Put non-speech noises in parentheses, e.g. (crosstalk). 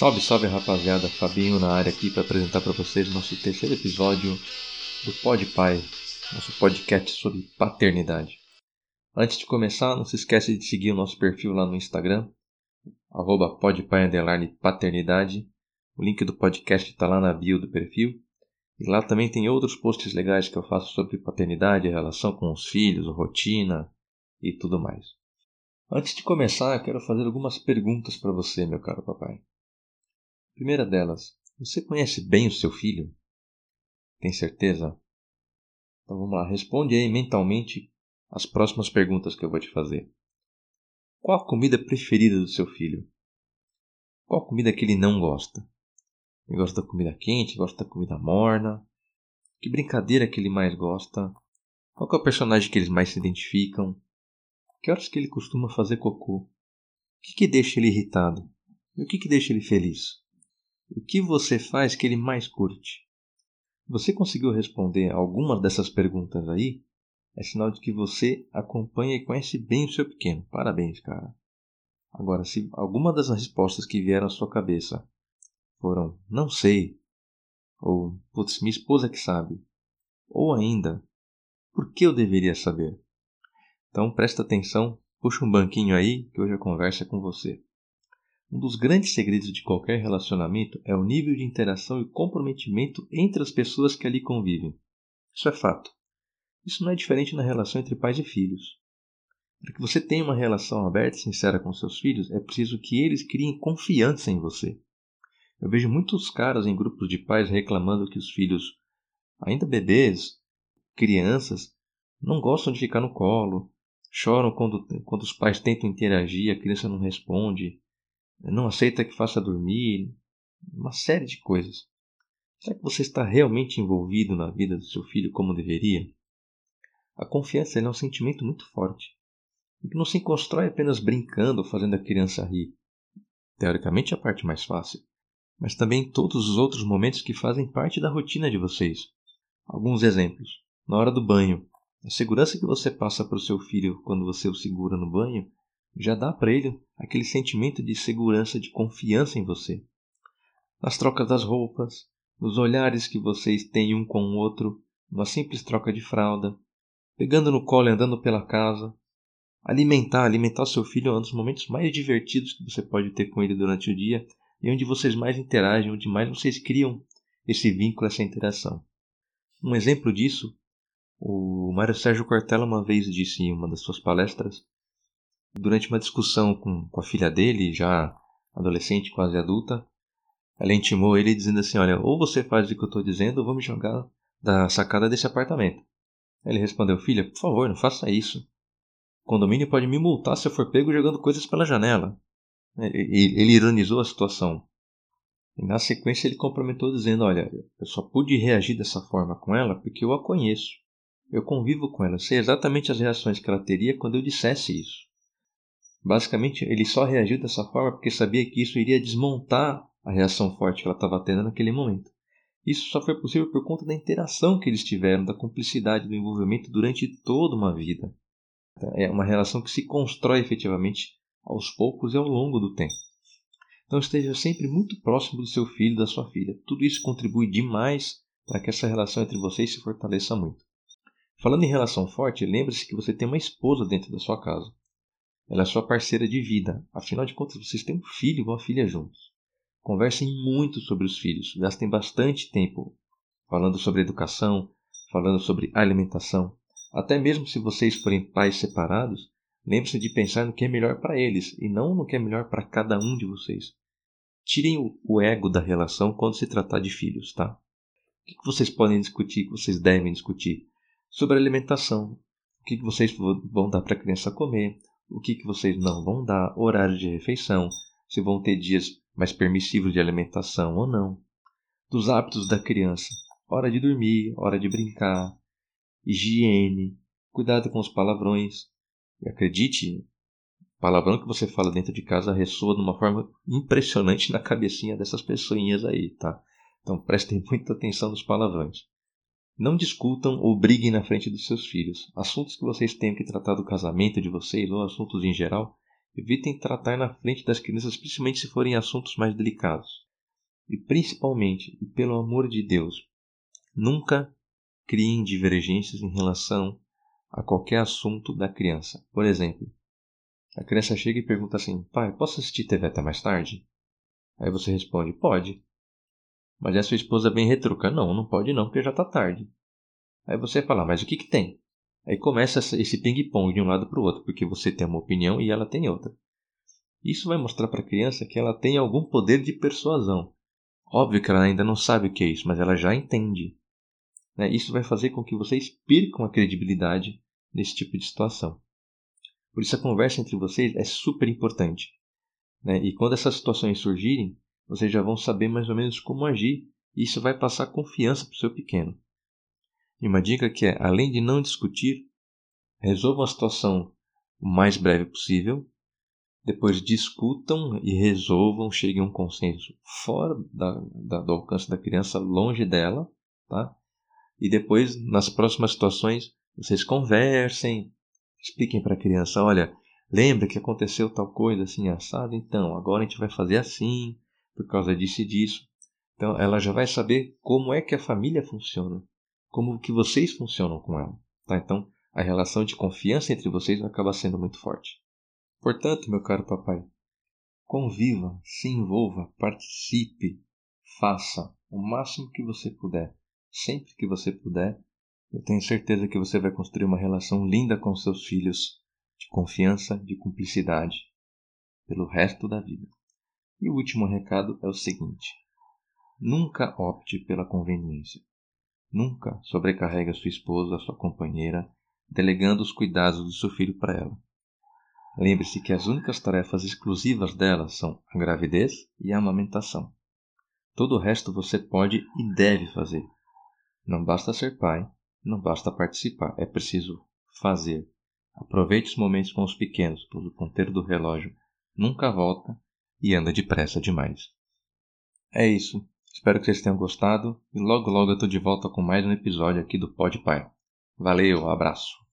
Salve, salve rapaziada, Fabinho na área aqui para apresentar para vocês nosso terceiro episódio do Pod Pai, nosso podcast sobre paternidade. Antes de começar, não se esquece de seguir o nosso perfil lá no Instagram, arroba paternidade. O link do podcast está lá na bio do perfil. E lá também tem outros posts legais que eu faço sobre paternidade, relação com os filhos, rotina e tudo mais. Antes de começar, eu quero fazer algumas perguntas para você, meu caro papai. Primeira delas, você conhece bem o seu filho? Tem certeza? Então vamos lá, responde aí mentalmente as próximas perguntas que eu vou te fazer. Qual a comida preferida do seu filho? Qual a comida que ele não gosta? Ele gosta da comida quente, gosta da comida morna? Que brincadeira que ele mais gosta? Qual é o personagem que eles mais se identificam? Que horas que ele costuma fazer cocô? O que, que deixa ele irritado? E o que, que deixa ele feliz? O que você faz que ele mais curte? Você conseguiu responder algumas dessas perguntas aí? É sinal de que você acompanha e conhece bem o seu pequeno. Parabéns, cara. Agora, se alguma das respostas que vieram à sua cabeça foram não sei, ou putz, minha esposa que sabe, ou ainda, por que eu deveria saber? Então presta atenção, puxa um banquinho aí que hoje a conversa é com você. Um dos grandes segredos de qualquer relacionamento é o nível de interação e comprometimento entre as pessoas que ali convivem. Isso é fato. Isso não é diferente na relação entre pais e filhos. Para que você tenha uma relação aberta e sincera com seus filhos, é preciso que eles criem confiança em você. Eu vejo muitos caras em grupos de pais reclamando que os filhos, ainda bebês, crianças, não gostam de ficar no colo, choram quando, quando os pais tentam interagir, a criança não responde, não aceita que faça dormir, uma série de coisas. Será que você está realmente envolvido na vida do seu filho como deveria? A confiança é um sentimento muito forte e que não se constrói apenas brincando ou fazendo a criança rir. Teoricamente é a parte mais fácil, mas também todos os outros momentos que fazem parte da rotina de vocês. Alguns exemplos. Na hora do banho, a segurança que você passa para o seu filho quando você o segura no banho já dá para ele aquele sentimento de segurança, de confiança em você. Nas trocas das roupas, nos olhares que vocês têm um com o outro, numa simples troca de fralda, pegando no colo e andando pela casa. Alimentar, alimentar seu filho é um dos momentos mais divertidos que você pode ter com ele durante o dia e onde vocês mais interagem, onde mais vocês criam esse vínculo, essa interação. Um exemplo disso, o Mário Sérgio Cortella uma vez disse em uma das suas palestras Durante uma discussão com, com a filha dele, já adolescente, quase adulta, ela intimou ele dizendo assim: Olha, ou você faz o que eu estou dizendo, ou vou me jogar da sacada desse apartamento. Ele respondeu: Filha, por favor, não faça isso. O condomínio pode me multar se eu for pego jogando coisas pela janela. Ele ironizou a situação. E na sequência ele complementou dizendo: Olha, eu só pude reagir dessa forma com ela porque eu a conheço. Eu convivo com ela, sei exatamente as reações que ela teria quando eu dissesse isso. Basicamente, ele só reagiu dessa forma porque sabia que isso iria desmontar a reação forte que ela estava tendo naquele momento. Isso só foi possível por conta da interação que eles tiveram, da cumplicidade, do envolvimento durante toda uma vida. É uma relação que se constrói efetivamente aos poucos e ao longo do tempo. Então esteja sempre muito próximo do seu filho, da sua filha. Tudo isso contribui demais para que essa relação entre vocês se fortaleça muito. Falando em relação forte, lembre-se que você tem uma esposa dentro da sua casa. Ela é sua parceira de vida. Afinal de contas, vocês têm um filho e uma filha juntos. Conversem muito sobre os filhos. Gastem bastante tempo falando sobre educação, falando sobre alimentação. Até mesmo se vocês forem pais separados, lembre-se de pensar no que é melhor para eles e não no que é melhor para cada um de vocês. Tirem o ego da relação quando se tratar de filhos, tá? O que vocês podem discutir, que vocês devem discutir? Sobre alimentação. O que vocês vão dar para a criança comer? O que, que vocês não vão dar, horário de refeição, se vão ter dias mais permissivos de alimentação ou não, dos hábitos da criança, hora de dormir, hora de brincar, higiene, cuidado com os palavrões. E acredite, palavrão que você fala dentro de casa ressoa de uma forma impressionante na cabecinha dessas pessoinhas aí, tá? Então prestem (laughs) muita atenção nos palavrões. Não discutam ou briguem na frente dos seus filhos. Assuntos que vocês tenham que tratar do casamento de vocês ou assuntos em geral, Evitem tratar na frente das crianças, principalmente se forem assuntos mais delicados. E principalmente, e pelo amor de Deus, nunca criem divergências em relação a qualquer assunto da criança. Por exemplo, a criança chega e pergunta assim: Pai, posso assistir TV até mais tarde? Aí você responde: Pode. Mas a sua esposa vem retruca: Não, não pode não, porque já está tarde. Aí você fala: Mas o que, que tem? Aí começa esse ping-pong de um lado para o outro, porque você tem uma opinião e ela tem outra. Isso vai mostrar para a criança que ela tem algum poder de persuasão. Óbvio que ela ainda não sabe o que é isso, mas ela já entende. Né? Isso vai fazer com que vocês percam a credibilidade nesse tipo de situação. Por isso a conversa entre vocês é super importante. Né? E quando essas situações surgirem, vocês já vão saber mais ou menos como agir. E isso vai passar confiança para o seu pequeno. E uma dica que é, além de não discutir, resolvam a situação o mais breve possível, depois discutam e resolvam, cheguem a um consenso fora da, da, do alcance da criança, longe dela, tá? E depois, nas próximas situações, vocês conversem, expliquem para a criança, olha, lembra que aconteceu tal coisa assim assado, então agora a gente vai fazer assim, por causa disso e disso. Então ela já vai saber como é que a família funciona como que vocês funcionam com ela. Tá? Então, a relação de confiança entre vocês vai acabar sendo muito forte. Portanto, meu caro papai, conviva, se envolva, participe, faça o máximo que você puder, sempre que você puder. Eu tenho certeza que você vai construir uma relação linda com seus filhos, de confiança, de cumplicidade, pelo resto da vida. E o último recado é o seguinte: nunca opte pela conveniência. Nunca sobrecarregue a sua esposa, a sua companheira, delegando os cuidados do seu filho para ela. Lembre-se que as únicas tarefas exclusivas dela são a gravidez e a amamentação. Todo o resto você pode e deve fazer. Não basta ser pai, não basta participar, é preciso fazer. Aproveite os momentos com os pequenos, pois o ponteiro do relógio nunca volta e anda depressa demais. É isso. Espero que vocês tenham gostado e logo logo eu estou de volta com mais um episódio aqui do Pod Pai. Valeu, abraço.